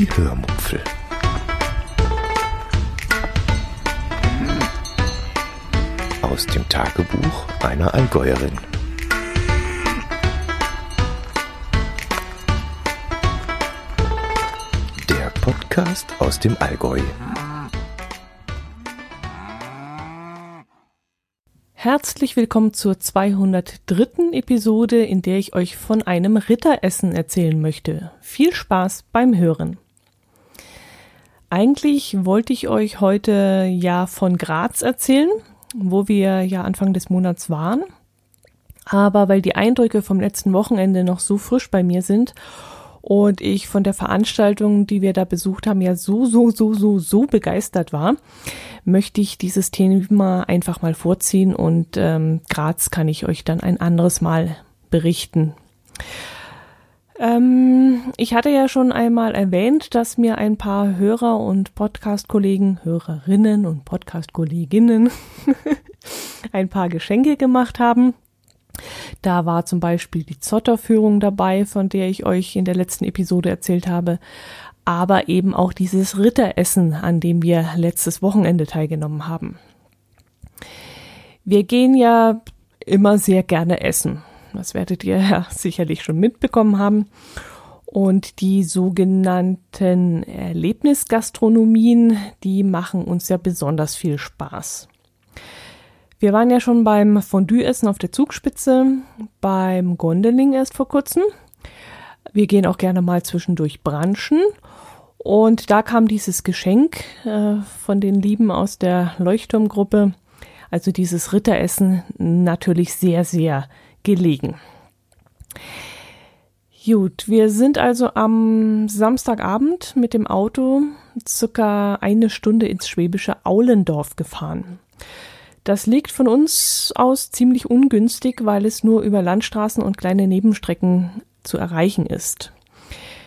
Die Hörmupfel. Aus dem Tagebuch einer Allgäuerin. Der Podcast aus dem Allgäu. Herzlich willkommen zur 203. Episode, in der ich euch von einem Ritteressen erzählen möchte. Viel Spaß beim Hören. Eigentlich wollte ich euch heute ja von Graz erzählen, wo wir ja Anfang des Monats waren. Aber weil die Eindrücke vom letzten Wochenende noch so frisch bei mir sind und ich von der Veranstaltung, die wir da besucht haben, ja so, so, so, so, so begeistert war, möchte ich dieses Thema einfach mal vorziehen und ähm, Graz kann ich euch dann ein anderes Mal berichten. Ähm, ich hatte ja schon einmal erwähnt, dass mir ein paar Hörer und Podcast-Kollegen, Hörerinnen und Podcast-Kolleginnen ein paar Geschenke gemacht haben. Da war zum Beispiel die Zotterführung dabei, von der ich euch in der letzten Episode erzählt habe, aber eben auch dieses Ritteressen, an dem wir letztes Wochenende teilgenommen haben. Wir gehen ja immer sehr gerne essen. Das werdet ihr ja sicherlich schon mitbekommen haben. Und die sogenannten Erlebnisgastronomien, die machen uns ja besonders viel Spaß. Wir waren ja schon beim Fondue-Essen auf der Zugspitze, beim Gondeling erst vor kurzem. Wir gehen auch gerne mal zwischendurch branchen. Und da kam dieses Geschenk äh, von den Lieben aus der Leuchtturmgruppe, also dieses Ritteressen, natürlich sehr, sehr gelegen. Gut, wir sind also am Samstagabend mit dem Auto circa eine Stunde ins schwäbische Aulendorf gefahren. Das liegt von uns aus ziemlich ungünstig, weil es nur über Landstraßen und kleine Nebenstrecken zu erreichen ist.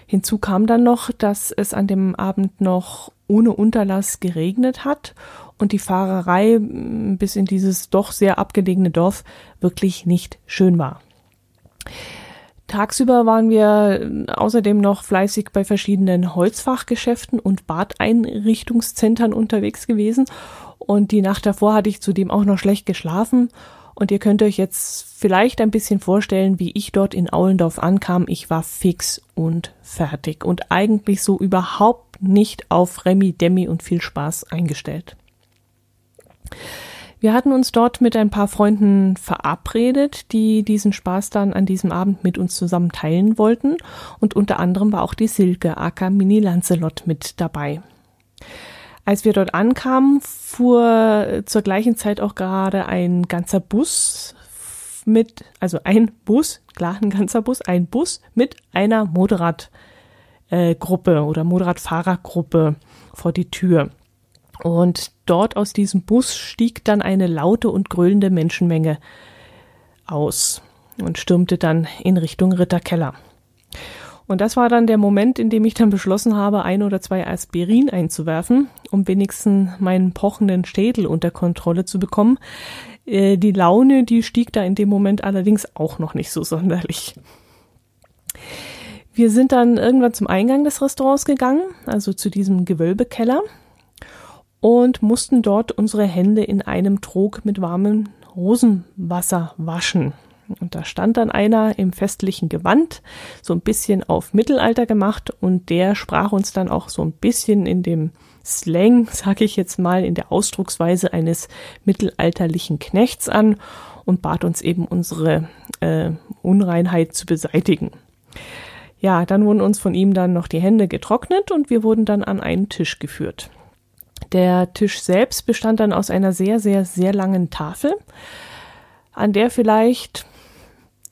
Hinzu kam dann noch, dass es an dem Abend noch ohne Unterlass geregnet hat und die Fahrerei bis in dieses doch sehr abgelegene Dorf wirklich nicht schön war. Tagsüber waren wir außerdem noch fleißig bei verschiedenen Holzfachgeschäften und Badeinrichtungszentren unterwegs gewesen und die Nacht davor hatte ich zudem auch noch schlecht geschlafen. Und ihr könnt euch jetzt vielleicht ein bisschen vorstellen, wie ich dort in Aulendorf ankam. Ich war fix und fertig und eigentlich so überhaupt nicht auf Remi, Demi und viel Spaß eingestellt. Wir hatten uns dort mit ein paar Freunden verabredet, die diesen Spaß dann an diesem Abend mit uns zusammen teilen wollten. Und unter anderem war auch die Silke aka Mini Lancelot mit dabei. Als wir dort ankamen, fuhr zur gleichen Zeit auch gerade ein ganzer Bus mit, also ein Bus, klar, ein ganzer Bus, ein Bus mit einer Motorradgruppe äh, oder Motorradfahrergruppe vor die Tür. Und dort aus diesem Bus stieg dann eine laute und grölende Menschenmenge aus und stürmte dann in Richtung Ritterkeller. Und das war dann der Moment, in dem ich dann beschlossen habe, ein oder zwei Aspirin einzuwerfen, um wenigstens meinen pochenden Schädel unter Kontrolle zu bekommen. Äh, die Laune, die stieg da in dem Moment allerdings auch noch nicht so sonderlich. Wir sind dann irgendwann zum Eingang des Restaurants gegangen, also zu diesem Gewölbekeller, und mussten dort unsere Hände in einem Trog mit warmem Rosenwasser waschen. Und da stand dann einer im festlichen Gewand, so ein bisschen auf Mittelalter gemacht und der sprach uns dann auch so ein bisschen in dem Slang, sag ich jetzt mal, in der Ausdrucksweise eines mittelalterlichen Knechts an und bat uns eben unsere äh, Unreinheit zu beseitigen. Ja, dann wurden uns von ihm dann noch die Hände getrocknet und wir wurden dann an einen Tisch geführt. Der Tisch selbst bestand dann aus einer sehr, sehr, sehr langen Tafel, an der vielleicht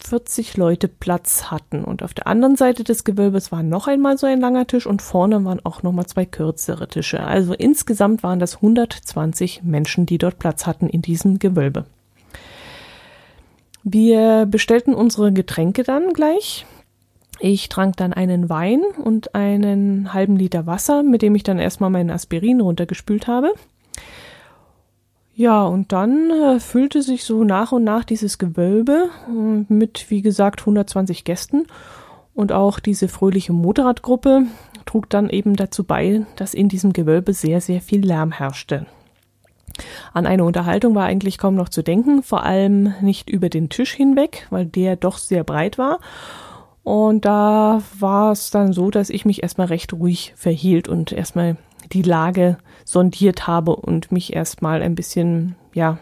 40 Leute Platz hatten. Und auf der anderen Seite des Gewölbes war noch einmal so ein langer Tisch und vorne waren auch noch mal zwei kürzere Tische. Also insgesamt waren das 120 Menschen, die dort Platz hatten in diesem Gewölbe. Wir bestellten unsere Getränke dann gleich. Ich trank dann einen Wein und einen halben Liter Wasser, mit dem ich dann erstmal meinen Aspirin runtergespült habe. Ja, und dann äh, füllte sich so nach und nach dieses Gewölbe äh, mit, wie gesagt, 120 Gästen. Und auch diese fröhliche Motorradgruppe trug dann eben dazu bei, dass in diesem Gewölbe sehr, sehr viel Lärm herrschte. An eine Unterhaltung war eigentlich kaum noch zu denken, vor allem nicht über den Tisch hinweg, weil der doch sehr breit war. Und da war es dann so, dass ich mich erstmal recht ruhig verhielt und erstmal die Lage sondiert habe und mich erstmal ein bisschen, ja,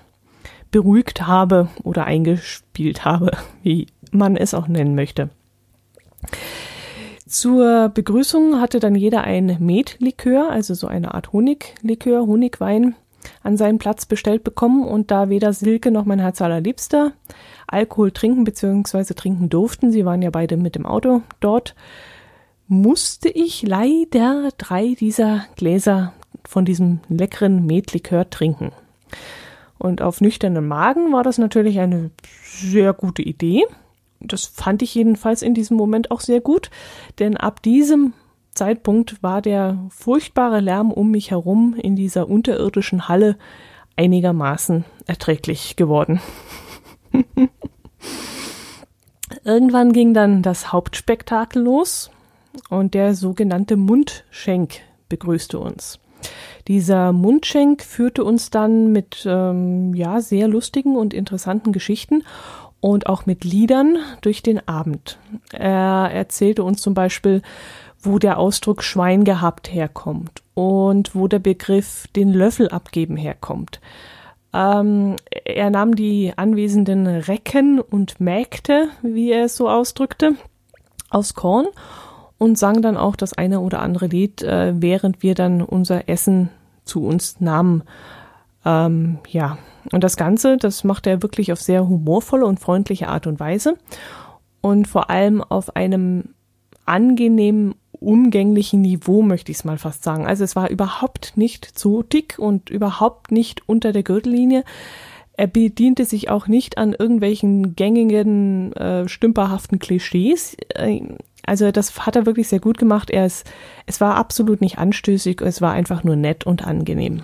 beruhigt habe oder eingespielt habe, wie man es auch nennen möchte. Zur Begrüßung hatte dann jeder ein Metlikör, also so eine Art Honiglikör, Honigwein, an seinen Platz bestellt bekommen und da weder Silke noch mein Herz allerliebster Alkohol trinken bzw. trinken durften, sie waren ja beide mit dem Auto dort, musste ich leider drei dieser Gläser von diesem leckeren Metlikör trinken. Und auf nüchternen Magen war das natürlich eine sehr gute Idee. Das fand ich jedenfalls in diesem Moment auch sehr gut, denn ab diesem Zeitpunkt war der furchtbare Lärm um mich herum in dieser unterirdischen Halle einigermaßen erträglich geworden. Irgendwann ging dann das Hauptspektakel los und der sogenannte Mundschenk begrüßte uns. Dieser Mundschenk führte uns dann mit ähm, ja sehr lustigen und interessanten Geschichten und auch mit Liedern durch den Abend. Er erzählte uns zum Beispiel, wo der Ausdruck Schwein gehabt herkommt und wo der Begriff den Löffel abgeben herkommt. Ähm, er nahm die anwesenden Recken und Mägde, wie er es so ausdrückte, aus Korn und sang dann auch das eine oder andere Lied, äh, während wir dann unser Essen zu uns nahmen. Ähm, ja, und das Ganze, das machte er wirklich auf sehr humorvolle und freundliche Art und Weise und vor allem auf einem angenehmen, umgänglichen Niveau, möchte ich es mal fast sagen. Also es war überhaupt nicht zu dick und überhaupt nicht unter der Gürtellinie. Er bediente sich auch nicht an irgendwelchen gängigen, äh, stümperhaften Klischees. Äh, also das hat er wirklich sehr gut gemacht. Er ist, es war absolut nicht anstößig, es war einfach nur nett und angenehm.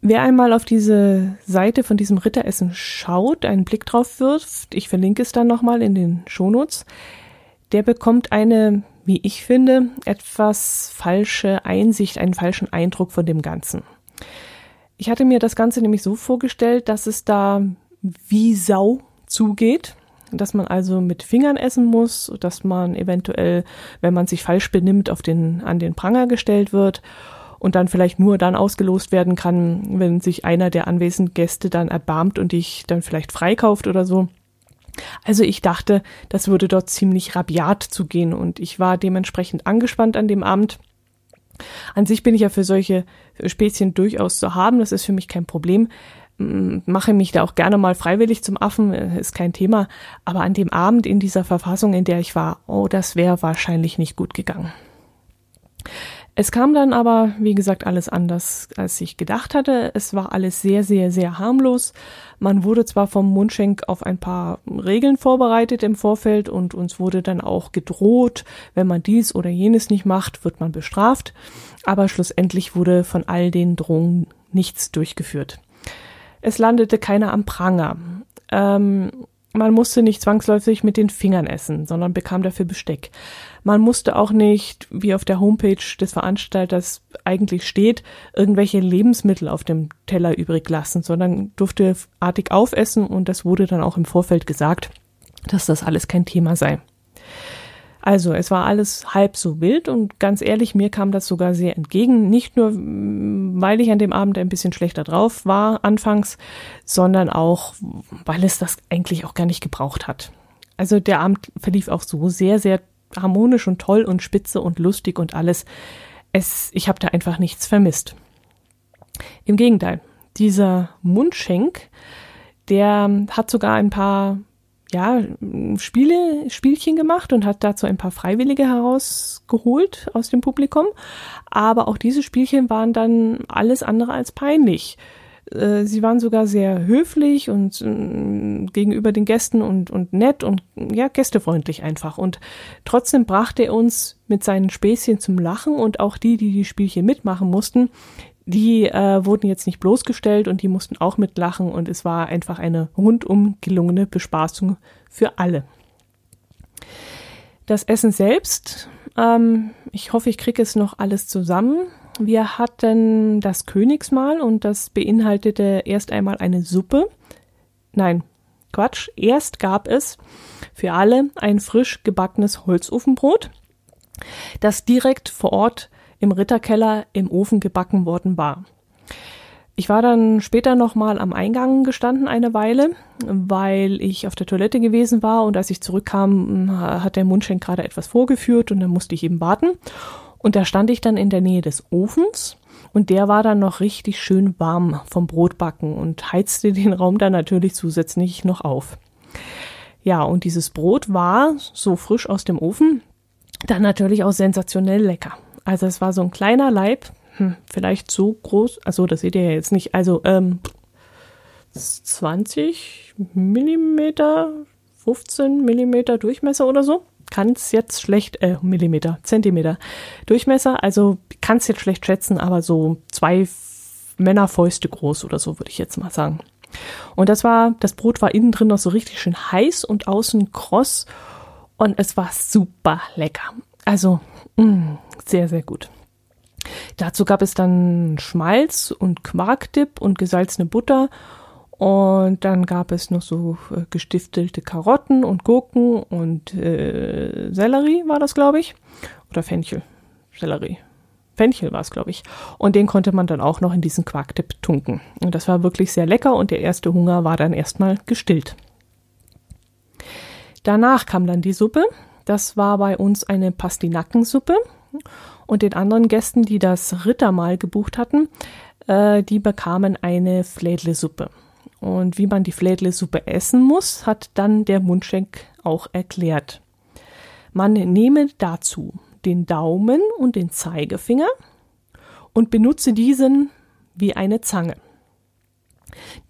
Wer einmal auf diese Seite von diesem Ritteressen schaut, einen Blick drauf wirft, ich verlinke es dann nochmal in den Shownotes, der bekommt eine, wie ich finde, etwas falsche Einsicht, einen falschen Eindruck von dem Ganzen. Ich hatte mir das Ganze nämlich so vorgestellt, dass es da wie Sau zugeht, dass man also mit Fingern essen muss, dass man eventuell, wenn man sich falsch benimmt, auf den, an den Pranger gestellt wird und dann vielleicht nur dann ausgelost werden kann, wenn sich einer der anwesenden Gäste dann erbarmt und dich dann vielleicht freikauft oder so. Also ich dachte, das würde dort ziemlich rabiat zugehen und ich war dementsprechend angespannt an dem Abend. An sich bin ich ja für solche Spezien durchaus zu haben, das ist für mich kein Problem. Mache mich da auch gerne mal freiwillig zum Affen, äh, ist kein Thema. Aber an dem Abend in dieser Verfassung, in der ich war, oh, das wäre wahrscheinlich nicht gut gegangen. Es kam dann aber, wie gesagt, alles anders, als ich gedacht hatte. Es war alles sehr, sehr, sehr harmlos. Man wurde zwar vom Mundschenk auf ein paar Regeln vorbereitet im Vorfeld und uns wurde dann auch gedroht, wenn man dies oder jenes nicht macht, wird man bestraft. Aber schlussendlich wurde von all den Drohungen nichts durchgeführt. Es landete keiner am Pranger. Ähm, man musste nicht zwangsläufig mit den Fingern essen, sondern bekam dafür Besteck. Man musste auch nicht, wie auf der Homepage des Veranstalters eigentlich steht, irgendwelche Lebensmittel auf dem Teller übrig lassen, sondern durfte artig aufessen und das wurde dann auch im Vorfeld gesagt, dass das alles kein Thema sei. Also es war alles halb so wild und ganz ehrlich, mir kam das sogar sehr entgegen. Nicht nur, weil ich an dem Abend ein bisschen schlechter drauf war anfangs, sondern auch, weil es das eigentlich auch gar nicht gebraucht hat. Also der Abend verlief auch so sehr, sehr harmonisch und toll und spitze und lustig und alles. Es, ich habe da einfach nichts vermisst. Im Gegenteil, dieser Mundschenk, der hat sogar ein paar ja, Spiele, Spielchen gemacht und hat dazu ein paar Freiwillige herausgeholt aus dem Publikum. Aber auch diese Spielchen waren dann alles andere als peinlich. Äh, sie waren sogar sehr höflich und äh, gegenüber den Gästen und, und nett und ja, gästefreundlich einfach. Und trotzdem brachte er uns mit seinen Späßchen zum Lachen und auch die, die die Spielchen mitmachen mussten, die äh, wurden jetzt nicht bloßgestellt und die mussten auch mitlachen und es war einfach eine rundum gelungene Bespaßung für alle. Das Essen selbst Ähm, ich hoffe, ich kriege es noch alles zusammen. Wir hatten das Königsmahl und das beinhaltete erst einmal eine Suppe. Nein, Quatsch. Erst gab es für alle ein frisch gebackenes Holzofenbrot, das direkt vor Ort im Ritterkeller im Ofen gebacken worden war. Ich war dann später nochmal am Eingang gestanden eine Weile, weil ich auf der Toilette gewesen war und als ich zurückkam, hat der Mundschenk gerade etwas vorgeführt und dann musste ich eben warten. Und da stand ich dann in der Nähe des Ofens und der war dann noch richtig schön warm vom Brotbacken und heizte den Raum dann natürlich zusätzlich noch auf. Ja, und dieses Brot war so frisch aus dem Ofen, dann natürlich auch sensationell lecker. Also es war so ein kleiner Leib, hm, vielleicht so groß, also das seht ihr ja jetzt nicht, also ähm, 20 Millimeter, 15 Millimeter Durchmesser oder so. Kann es jetzt schlecht, äh, Millimeter, Zentimeter Durchmesser, also kann es jetzt schlecht schätzen, aber so zwei Männerfäuste groß oder so, würde ich jetzt mal sagen. Und das war, das Brot war innen drin noch so richtig schön heiß und außen kross und es war super lecker. Also, sehr, sehr gut. Dazu gab es dann Schmalz und Quarkdip und gesalzene Butter. Und dann gab es noch so äh, gestiftelte Karotten und Gurken und äh, Sellerie war das, glaube ich. Oder Fenchel. Sellerie. Fenchel war es, glaube ich. Und den konnte man dann auch noch in diesen Quarkdip tunken. Und das war wirklich sehr lecker und der erste Hunger war dann erstmal gestillt. Danach kam dann die Suppe. Das war bei uns eine Pastinackensuppe und den anderen Gästen, die das Rittermahl gebucht hatten, äh, die bekamen eine Flädlesuppe. Und wie man die Flädlesuppe essen muss, hat dann der Mundschenk auch erklärt. Man nehme dazu den Daumen und den Zeigefinger und benutze diesen wie eine Zange.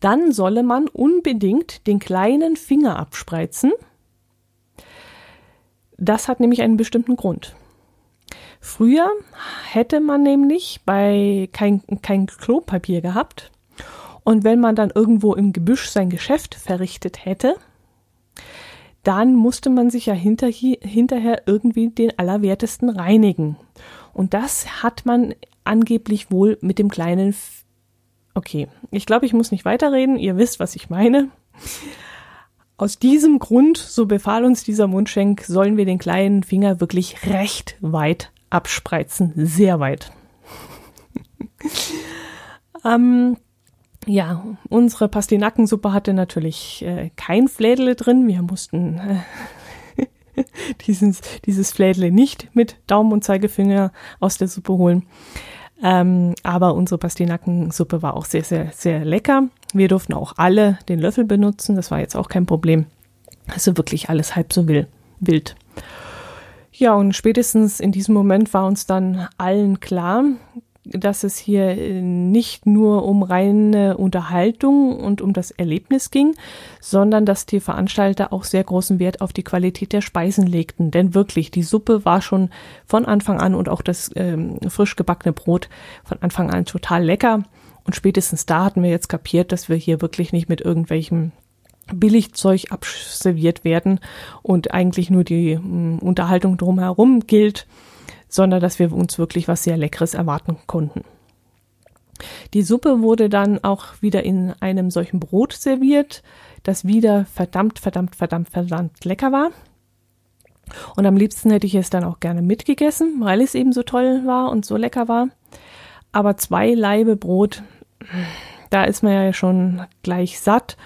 Dann solle man unbedingt den kleinen Finger abspreizen. Das hat nämlich einen bestimmten Grund. Früher hätte man nämlich bei kein, kein Klopapier gehabt. Und wenn man dann irgendwo im Gebüsch sein Geschäft verrichtet hätte, dann musste man sich ja hinter, hinterher irgendwie den Allerwertesten reinigen. Und das hat man angeblich wohl mit dem kleinen. F okay, ich glaube, ich muss nicht weiterreden. Ihr wisst, was ich meine. Aus diesem Grund, so befahl uns dieser Mundschenk, sollen wir den kleinen Finger wirklich recht weit abspreizen, sehr weit. ähm, ja, unsere Pastinackensuppe hatte natürlich äh, kein Flädle drin. Wir mussten äh, dieses, dieses Flädle nicht mit Daumen und Zeigefinger aus der Suppe holen. Ähm, aber unsere Pastinackensuppe war auch sehr, sehr, sehr lecker. Wir durften auch alle den Löffel benutzen. Das war jetzt auch kein Problem. Also wirklich alles halb so wild. Ja, und spätestens in diesem Moment war uns dann allen klar, dass es hier äh, nicht nur um reine Unterhaltung und um das Erlebnis ging, sondern dass die Veranstalter auch sehr großen Wert auf die Qualität der Speisen legten. Denn wirklich, die Suppe war schon von Anfang an und auch das ähm, frisch gebackene Brot von Anfang an total lecker. Und spätestens da hatten wir jetzt kapiert, dass wir hier wirklich nicht mit irgendwelchen Billigzeug abserviert werden und eigentlich nur die mh, Unterhaltung drumherum gilt, sondern dass wir uns wirklich was sehr Leckeres erwarten konnten. Die Suppe wurde dann auch wieder in einem solchen Brot serviert, das wieder verdammt, verdammt, verdammt, verdammt lecker war. Und am liebsten hätte ich es dann auch gerne mitgegessen, weil es eben so toll war und so lecker war. Aber zwei Laibe Brot, da ist man ja schon gleich satt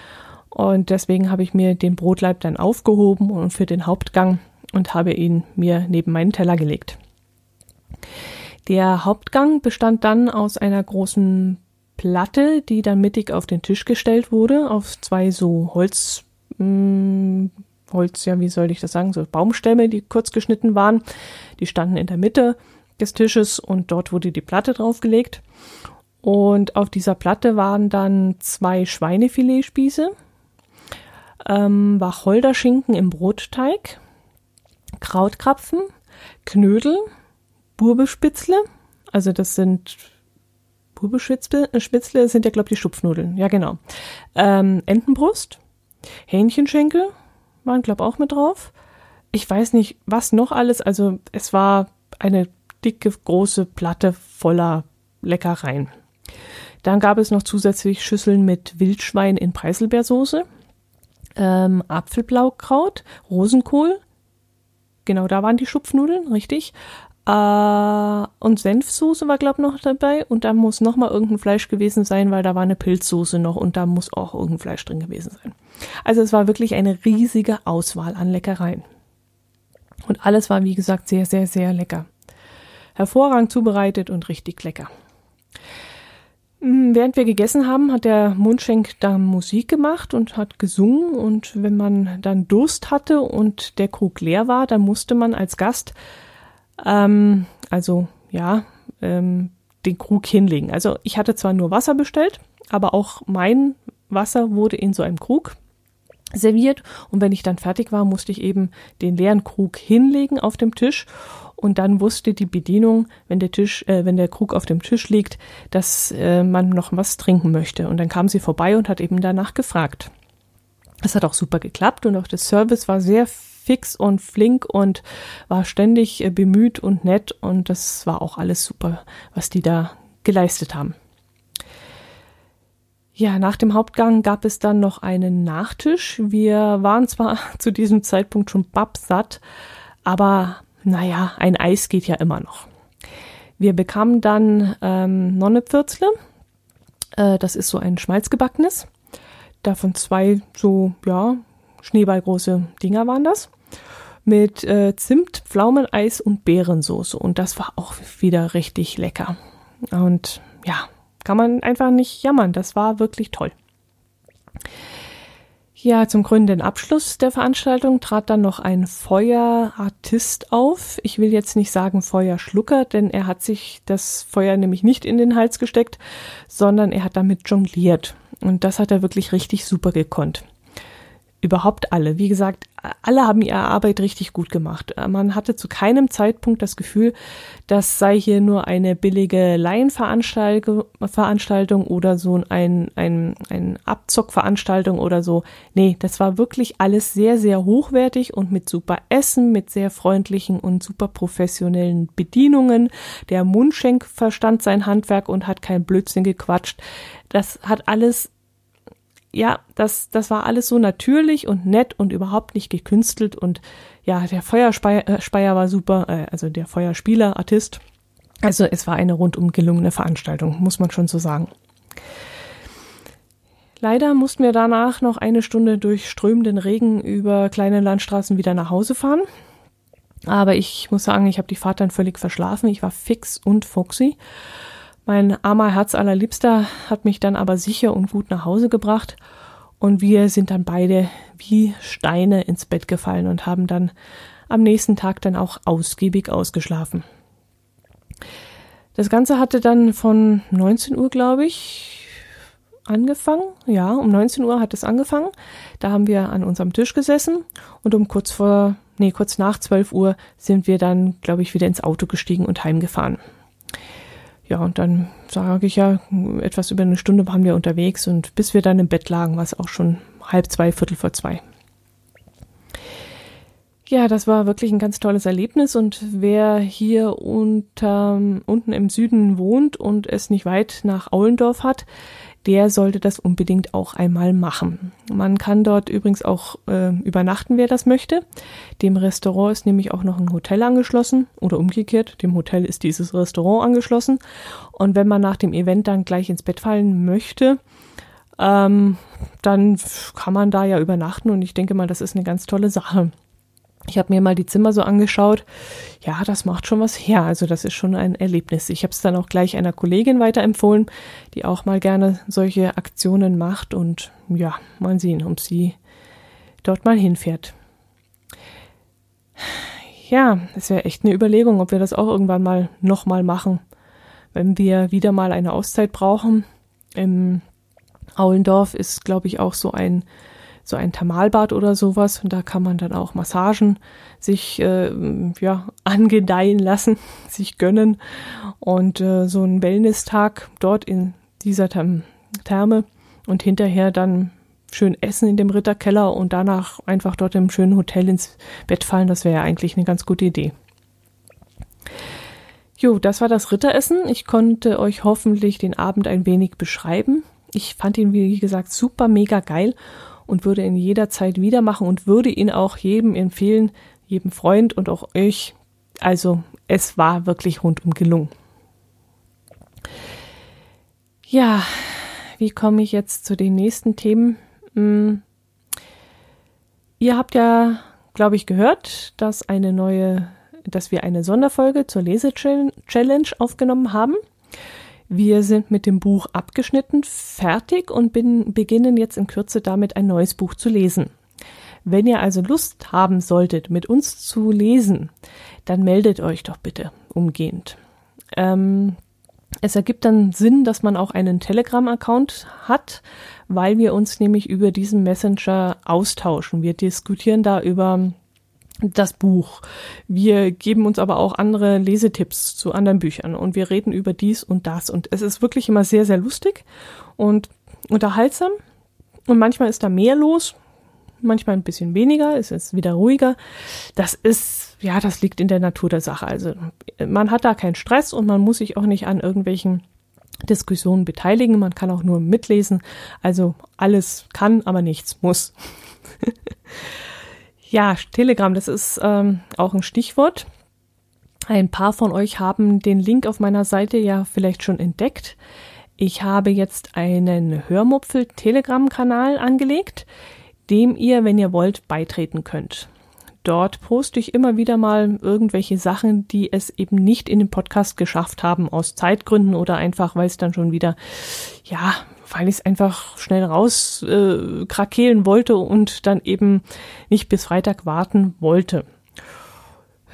und deswegen habe ich mir den Brotleib dann aufgehoben und für den Hauptgang und habe ihn mir neben meinen Teller gelegt. Der Hauptgang bestand dann aus einer großen Platte, die dann mittig auf den Tisch gestellt wurde, auf zwei so Holz, mh, hm, Holz, ja, wie soll ich das sagen, so Baumstämme, die kurz geschnitten waren. Die standen in der Mitte des Tisches und dort wurde die Platte draufgelegt. Und auf dieser Platte waren dann zwei Schweinefiletspieße, ähm, Wacholderschinken im Brotteig, Krautkrapfen, Knödel, Burbespitzle, also das sind Burbespitzle, Spitzle sind ja glaube ich die Stupfnudeln, ja genau. Ähm, Entenbrust, Hähnchenschenkel waren glaube auch mit drauf, ich weiß nicht, was noch alles. Also es war eine dicke, große Platte voller Leckereien. Dann gab es noch zusätzlich Schüsseln mit Wildschwein in Preiselbeersoße, ähm, Apfelblaukraut, Rosenkohl. Genau, da waren die Schupfnudeln, richtig. Äh, und Senfsoße war, glaube ich, noch dabei. Und da muss noch mal irgendein Fleisch gewesen sein, weil da war eine Pilzsoße noch und da muss auch irgendein Fleisch drin gewesen sein. Also es war wirklich eine riesige Auswahl an Leckereien. Und alles war, wie gesagt, sehr, sehr, sehr lecker. Hervorragend zubereitet und richtig lecker. Hm, während wir gegessen haben, hat der Mundschenk dann Musik gemacht und hat gesungen. Und wenn man dann Durst hatte und der Krug leer war, dann musste man als Gast, ähm, also ja, ähm, den Krug hinlegen. Also ich hatte zwar nur Wasser bestellt, aber auch mein Wasser wurde in so einem Krug serviert. Und wenn ich dann fertig war, musste ich eben den leeren Krug hinlegen auf dem Tisch und dann wusste die Bedienung, wenn der Tisch, äh, wenn der Krug auf dem Tisch liegt, dass äh, man noch was trinken möchte. Und dann kam sie vorbei und hat eben danach gefragt. Das hat auch super geklappt und auch der Service war sehr fix und flink und war ständig äh, bemüht und nett und das war auch alles super, was die da geleistet haben. Ja, nach dem Hauptgang gab es dann noch einen Nachtisch. Wir waren zwar zu diesem Zeitpunkt schon babsatt, aber naja, ein Eis geht ja immer noch. Wir bekamen dann ähm, Nonnepfürzle. Äh, das ist so ein Schmalzgebackenes. Davon zwei so, ja, schneeballgroße Dinger waren das. Mit äh, Zimt, Pflaumeneis und Beerensoße. Und das war auch wieder richtig lecker. Und ja, kann man einfach nicht jammern. Das war wirklich toll. Ja, zum krönenden Abschluss der Veranstaltung trat dann noch ein Feuerartist auf. Ich will jetzt nicht sagen Feuerschlucker, denn er hat sich das Feuer nämlich nicht in den Hals gesteckt, sondern er hat damit jongliert. Und das hat er wirklich richtig super gekonnt überhaupt alle. Wie gesagt, alle haben ihre Arbeit richtig gut gemacht. Man hatte zu keinem Zeitpunkt das Gefühl, das sei hier nur eine billige Laienveranstaltung oder so ein, ein, ein Abzockveranstaltung oder so. Nee, das war wirklich alles sehr, sehr hochwertig und mit super Essen, mit sehr freundlichen und super professionellen Bedienungen. Der Mundschenk verstand sein Handwerk und hat kein Blödsinn gequatscht. Das hat alles ja, das, das war alles so natürlich und nett und überhaupt nicht gekünstelt und ja, der Feuerspeier äh, war super, äh, also der Feuerspieler, Artist. Also es war eine rundum gelungene Veranstaltung, muss man schon so sagen. Leider mussten wir danach noch eine Stunde durch strömenden Regen über kleine Landstraßen wieder nach Hause fahren. Aber ich muss sagen, ich habe die Fahrt dann völlig verschlafen. Ich war fix und foxy. Mein armer Herz allerliebster hat mich dann aber sicher und gut nach Hause gebracht und wir sind dann beide wie Steine ins Bett gefallen und haben dann am nächsten Tag dann auch ausgiebig ausgeschlafen. Das Ganze hatte dann von 19 Uhr, glaube ich, angefangen. Ja, um 19 Uhr hat es angefangen. Da haben wir an unserem Tisch gesessen und um kurz vor, nee, kurz nach 12 Uhr sind wir dann, glaube ich, wieder ins Auto gestiegen und heimgefahren. Ja, und dann sage ich ja, etwas über eine Stunde waren wir unterwegs und bis wir dann im Bett lagen, war es auch schon halb zwei, viertel vor zwei. Ja, das war wirklich ein ganz tolles Erlebnis und wer hier unter, unten im Süden wohnt und es nicht weit nach Aulendorf hat, der sollte das unbedingt auch einmal machen. Man kann dort übrigens auch äh, übernachten, wer das möchte. Dem Restaurant ist nämlich auch noch ein Hotel angeschlossen oder umgekehrt, dem Hotel ist dieses Restaurant angeschlossen. Und wenn man nach dem Event dann gleich ins Bett fallen möchte, ähm, dann kann man da ja übernachten und ich denke mal, das ist eine ganz tolle Sache. Ich habe mir mal die Zimmer so angeschaut. Ja, das macht schon was her. Also das ist schon ein Erlebnis. Ich habe es dann auch gleich einer Kollegin weiterempfohlen, die auch mal gerne solche Aktionen macht. Und ja, mal sehen, ob sie dort mal hinfährt. Ja, es wäre echt eine Überlegung, ob wir das auch irgendwann mal nochmal machen. Wenn wir wieder mal eine Auszeit brauchen. Im Aulendorf ist, glaube ich, auch so ein so ein Thermalbad oder sowas. Und da kann man dann auch Massagen sich äh, ja, angedeihen lassen, sich gönnen. Und äh, so ein Wellness-Tag dort in dieser Therme und hinterher dann schön essen in dem Ritterkeller und danach einfach dort im schönen Hotel ins Bett fallen. Das wäre ja eigentlich eine ganz gute Idee. Jo, das war das Ritteressen. Ich konnte euch hoffentlich den Abend ein wenig beschreiben. Ich fand ihn, wie gesagt, super mega geil und würde ihn jederzeit wieder machen und würde ihn auch jedem empfehlen, jedem Freund und auch euch. Also, es war wirklich rundum gelungen. Ja, wie komme ich jetzt zu den nächsten Themen? Hm. Ihr habt ja, glaube ich, gehört, dass eine neue, dass wir eine Sonderfolge zur Lese-Challenge aufgenommen haben. Wir sind mit dem Buch abgeschnitten, fertig und bin, beginnen jetzt in Kürze damit ein neues Buch zu lesen. Wenn ihr also Lust haben solltet, mit uns zu lesen, dann meldet euch doch bitte umgehend. Ähm, es ergibt dann Sinn, dass man auch einen Telegram-Account hat, weil wir uns nämlich über diesen Messenger austauschen. Wir diskutieren da über das Buch. Wir geben uns aber auch andere Lesetipps zu anderen Büchern und wir reden über dies und das. Und es ist wirklich immer sehr, sehr lustig und unterhaltsam. Und manchmal ist da mehr los, manchmal ein bisschen weniger, es ist wieder ruhiger. Das ist, ja, das liegt in der Natur der Sache. Also man hat da keinen Stress und man muss sich auch nicht an irgendwelchen Diskussionen beteiligen. Man kann auch nur mitlesen. Also alles kann, aber nichts muss. ja, Telegram, das ist ähm, auch ein Stichwort. Ein paar von euch haben den Link auf meiner Seite ja vielleicht schon entdeckt. Ich habe jetzt einen Hörmupfel-Telegram-Kanal angelegt dem ihr, wenn ihr wollt, beitreten könnt. Dort poste ich immer wieder mal irgendwelche Sachen, die es eben nicht in den Podcast geschafft haben, aus Zeitgründen oder einfach, weil es dann schon wieder, ja, weil ich es einfach schnell raus äh, krakehlen wollte und dann eben nicht bis Freitag warten wollte.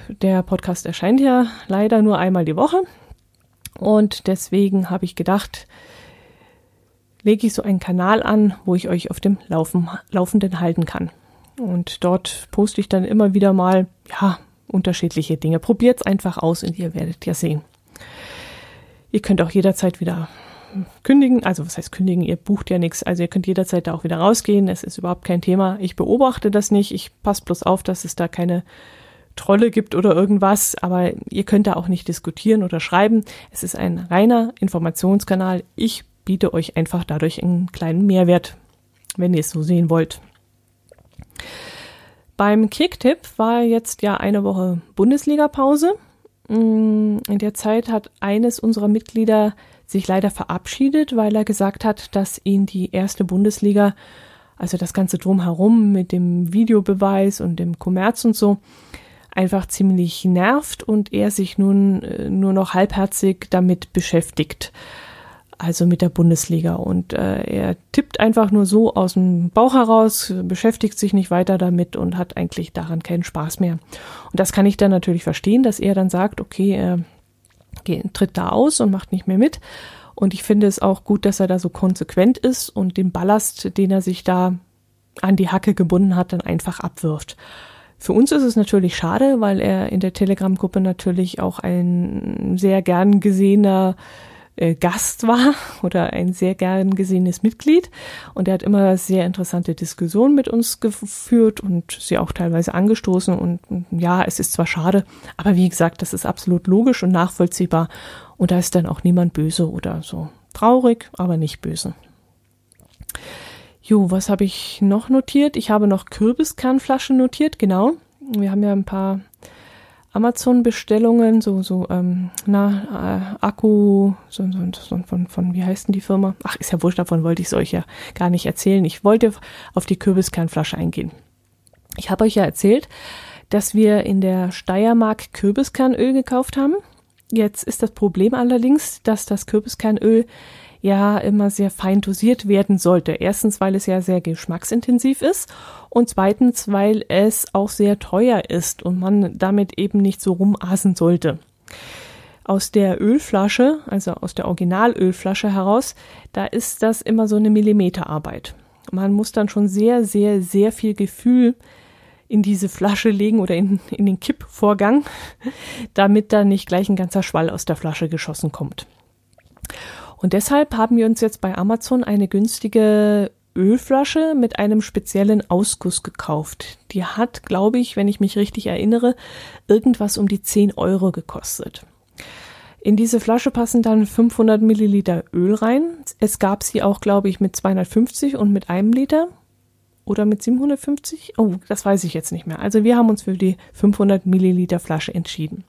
Der Podcast erscheint ja leider nur einmal die Woche und deswegen habe ich gedacht, lege ich so einen Kanal an, wo ich euch auf dem Laufen, Laufenden halten kann. Und dort poste ich dann immer wieder mal, ja, unterschiedliche Dinge. Probiert's einfach aus und ihr werdet ja sehen. Ihr könnt auch jederzeit wieder kündigen, also was heißt kündigen, ihr bucht ja nichts, also ihr könnt jederzeit da auch wieder rausgehen, es ist überhaupt kein Thema. Ich beobachte das nicht, ich passe bloß auf, dass es da keine Trolle gibt oder irgendwas, aber ihr könnt da auch nicht diskutieren oder schreiben. Es ist ein reiner Informationskanal. Ich biete euch einfach dadurch einen kleinen Mehrwert, wenn ihr es so sehen wollt. Beim Kicktipp war jetzt ja eine Woche Bundesliga-Pause. Mm, in der Zeit hat eines unserer Mitglieder sich leider verabschiedet, weil er gesagt hat, dass ihn die erste Bundesliga, also das ganze drumherum mit dem Videobeweis und dem Kommerz und so, einfach ziemlich nervt und er sich nun äh, nur noch halbherzig damit beschäftigt also mit der Bundesliga. Und äh, er tippt einfach nur so aus dem Bauch heraus, beschäftigt sich nicht weiter damit und hat eigentlich daran keinen Spaß mehr. Und das kann ich dann natürlich verstehen, dass er dann sagt, okay, er tritt da aus und macht nicht mehr mit. Und ich finde es auch gut, dass er da so konsequent ist und den Ballast, den er sich da an die Hacke gebunden hat, dann einfach abwirft. Für uns ist es natürlich schade, weil er in der Telegram-Gruppe natürlich auch ein sehr gern gesehener äh, Gast war oder ein sehr gern gesehenes Mitglied. Und er hat immer sehr interessante Diskussionen mit uns geführt und sie auch teilweise angestoßen. Und ja, es ist zwar schade, aber wie gesagt, das ist absolut logisch und nachvollziehbar. Und da ist dann auch niemand böse oder so. Traurig, aber nicht böse. Jo, was habe ich noch notiert? Ich habe noch Kürbiskernflaschen notiert, genau. Wir haben ja ein paar Amazon-Bestellungen, so, so, ähm, na, äh, Akku, so, so, so, von, von, wie heißt denn die Firma? Ach, ist ja wurscht, davon wollte ich es euch ja gar nicht erzählen. Ich wollte auf die Kürbiskernflasche eingehen. Ich habe euch ja erzählt, dass wir in der Steiermark Kürbiskernöl gekauft haben. Jetzt ist das Problem allerdings, dass das Kürbiskernöl ja immer sehr fein dosiert werden sollte. Erstens, weil es ja sehr geschmacksintensiv ist und zweitens, weil es auch sehr teuer ist und man damit eben nicht so rumasen sollte. Aus der Ölflasche, also aus der Originalölflasche heraus, da ist das immer so eine Millimeterarbeit. Man muss dann schon sehr, sehr, sehr viel Gefühl in diese Flasche legen oder in, in den Kippvorgang, damit da nicht gleich ein ganzer Schwall aus der Flasche geschossen kommt. Und deshalb haben wir uns jetzt bei Amazon eine günstige Ölflasche mit einem speziellen Ausguss gekauft. Die hat, glaube ich, wenn ich mich richtig erinnere, irgendwas um die 10 Euro gekostet. In diese Flasche passen dann 500 Milliliter Öl rein. Es gab sie auch, glaube ich, mit 250 und mit einem Liter oder mit 750. Oh, das weiß ich jetzt nicht mehr. Also wir haben uns für die 500 Milliliter Flasche entschieden.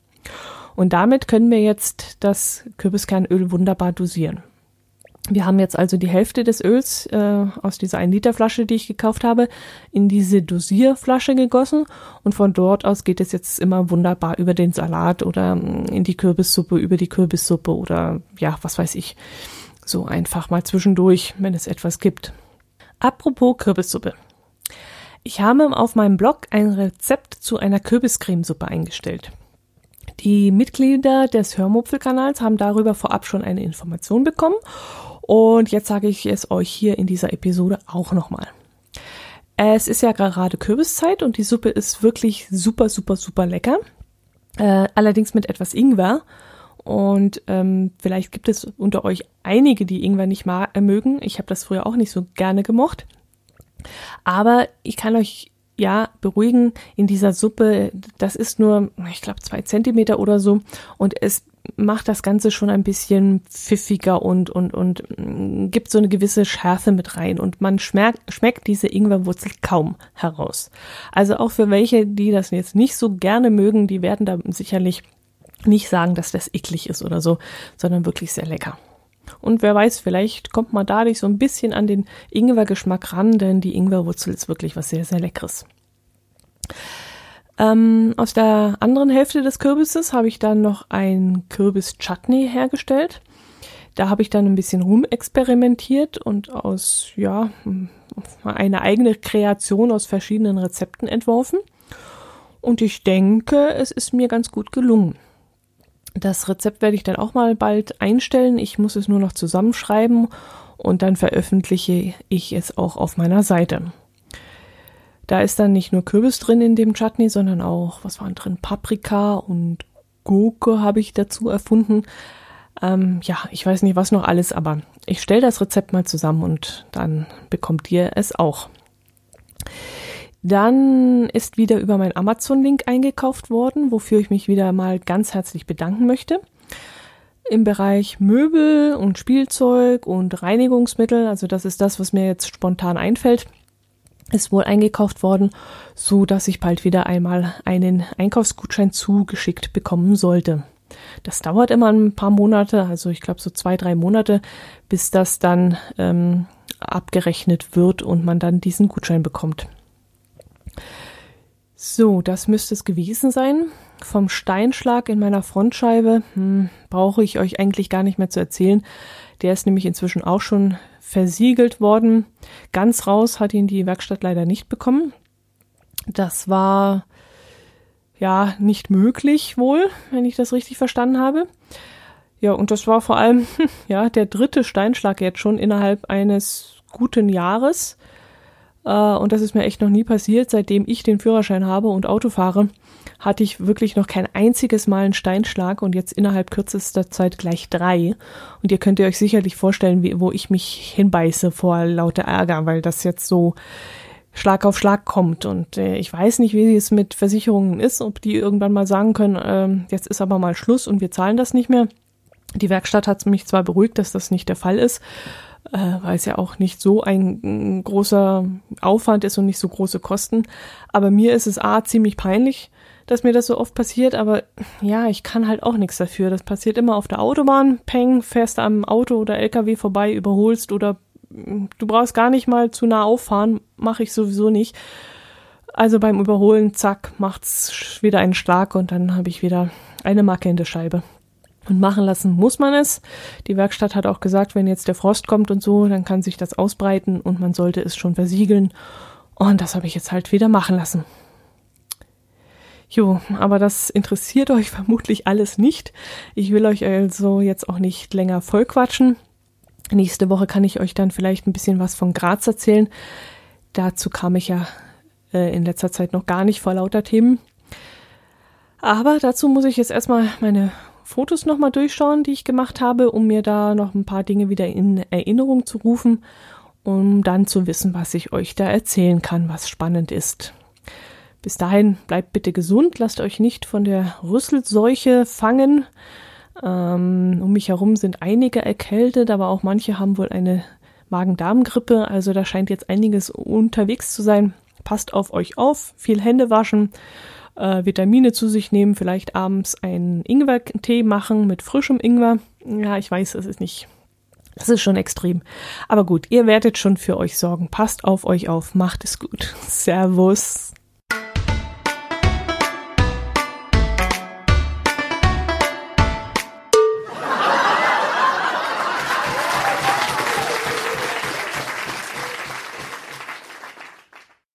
Und damit können wir jetzt das Kürbiskernöl wunderbar dosieren. Wir haben jetzt also die Hälfte des Öls äh, aus dieser 1 Liter Flasche, die ich gekauft habe, in diese Dosierflasche gegossen und von dort aus geht es jetzt immer wunderbar über den Salat oder mm, in die Kürbissuppe, über die Kürbissuppe oder ja, was weiß ich, so einfach mal zwischendurch, wenn es etwas gibt. Apropos Kürbissuppe. Ich habe auf meinem Blog ein Rezept zu einer Kürbiscremesuppe eingestellt. Die Mitglieder des Hörmupfelkanals haben darüber vorab schon eine Information bekommen und jetzt sage ich es euch hier in dieser Episode auch nochmal. Es ist ja gerade Kürbiszeit und die Suppe ist wirklich super, super, super lecker. Äh, allerdings mit etwas Ingwer. Und ähm, vielleicht gibt es unter euch einige, die Ingwer nicht äh, mögen. Ich habe das früher auch nicht so gerne gemocht. Aber ich kann euch ja beruhigen, in dieser Suppe, das ist nur, ich glaube, zwei Zentimeter oder so. Und es macht das Ganze schon ein bisschen pfiffiger und, und, und mm, gibt so eine gewisse Schärfe mit rein. Und man schmeckt, schmeckt diese Ingwerwurzel kaum heraus. Also auch für welche, die das jetzt nicht so gerne mögen, die werden da sicherlich nicht sagen, dass das eklig ist oder so, sondern wirklich sehr lecker. Und wer weiß, vielleicht kommt man dadurch so ein bisschen an den Ingwergeschmack ran, denn die Ingwerwurzel ist wirklich was sehr, sehr Leckeres. Ähm, aus der anderen Hälfte des Kürbisses habe ich dann noch ein Kürbis-Chutney hergestellt. Da habe ich dann ein bisschen rumexperimentiert und aus, ja, eine eigene Kreation aus verschiedenen Rezepten entworfen. Und ich denke, es ist mir ganz gut gelungen. Das Rezept werde ich dann auch mal bald einstellen. Ich muss es nur noch zusammenschreiben und dann veröffentliche ich es auch auf meiner Seite. Da ist dann nicht nur Kürbis drin in dem Chutney, sondern auch, was waren drin? Paprika und Gurke habe ich dazu erfunden. Ähm, ja, ich weiß nicht, was noch alles, aber ich stelle das Rezept mal zusammen und dann bekommt ihr es auch. Dann ist wieder über meinen Amazon-Link eingekauft worden, wofür ich mich wieder mal ganz herzlich bedanken möchte. Im Bereich Möbel und Spielzeug und Reinigungsmittel, also das ist das, was mir jetzt spontan einfällt, ist wohl eingekauft worden, so dass ich bald wieder einmal einen Einkaufsgutschein zugeschickt bekommen sollte. Das dauert immer ein paar Monate, also ich glaube so zwei, drei Monate, bis das dann ähm, abgerechnet wird und man dann diesen Gutschein bekommt. So, das müsste es gewesen sein. Vom Steinschlag in meiner Frontscheibe hm, brauche ich euch eigentlich gar nicht mehr zu erzählen. Der ist nämlich inzwischen auch schon versiegelt worden. Ganz raus hat ihn die Werkstatt leider nicht bekommen. Das war ja nicht möglich wohl, wenn ich das richtig verstanden habe. Ja, und das war vor allem ja der dritte Steinschlag jetzt schon innerhalb eines guten Jahres. Äh, und das ist mir echt noch nie passiert, seitdem ich den Führerschein habe und Auto fahre hatte ich wirklich noch kein einziges Mal einen Steinschlag und jetzt innerhalb kürzester Zeit gleich drei. Und ihr könnt ihr euch sicherlich vorstellen, wie, wo ich mich hinbeiße vor lauter Ärger, weil das jetzt so Schlag auf Schlag kommt. Und äh, ich weiß nicht, wie es mit Versicherungen ist, ob die irgendwann mal sagen können, äh, jetzt ist aber mal Schluss und wir zahlen das nicht mehr. Die Werkstatt hat mich zwar beruhigt, dass das nicht der Fall ist, äh, weil es ja auch nicht so ein, ein großer Aufwand ist und nicht so große Kosten. Aber mir ist es A ziemlich peinlich, dass mir das so oft passiert, aber ja, ich kann halt auch nichts dafür. Das passiert immer auf der Autobahn, peng, fährst am Auto oder LKW vorbei, überholst oder mm, du brauchst gar nicht mal zu nah auffahren, mache ich sowieso nicht. Also beim Überholen, zack, macht's wieder einen Schlag und dann habe ich wieder eine Macke in der Scheibe. Und machen lassen muss man es. Die Werkstatt hat auch gesagt, wenn jetzt der Frost kommt und so, dann kann sich das ausbreiten und man sollte es schon versiegeln. Und das habe ich jetzt halt wieder machen lassen. Jo, aber das interessiert euch vermutlich alles nicht. Ich will euch also jetzt auch nicht länger vollquatschen. Nächste Woche kann ich euch dann vielleicht ein bisschen was von Graz erzählen. Dazu kam ich ja äh, in letzter Zeit noch gar nicht vor lauter Themen. Aber dazu muss ich jetzt erstmal meine Fotos nochmal durchschauen, die ich gemacht habe, um mir da noch ein paar Dinge wieder in Erinnerung zu rufen um dann zu wissen, was ich euch da erzählen kann, was spannend ist. Bis dahin bleibt bitte gesund, lasst euch nicht von der Rüsselseuche fangen. Ähm, um mich herum sind einige erkältet, aber auch manche haben wohl eine Magen-Darm-Grippe. Also da scheint jetzt einiges unterwegs zu sein. Passt auf euch auf, viel Hände waschen, äh, Vitamine zu sich nehmen, vielleicht abends einen Ingwer-Tee machen mit frischem Ingwer. Ja, ich weiß, es ist nicht das ist schon extrem. Aber gut, ihr werdet schon für euch sorgen. Passt auf euch auf. Macht es gut. Servus.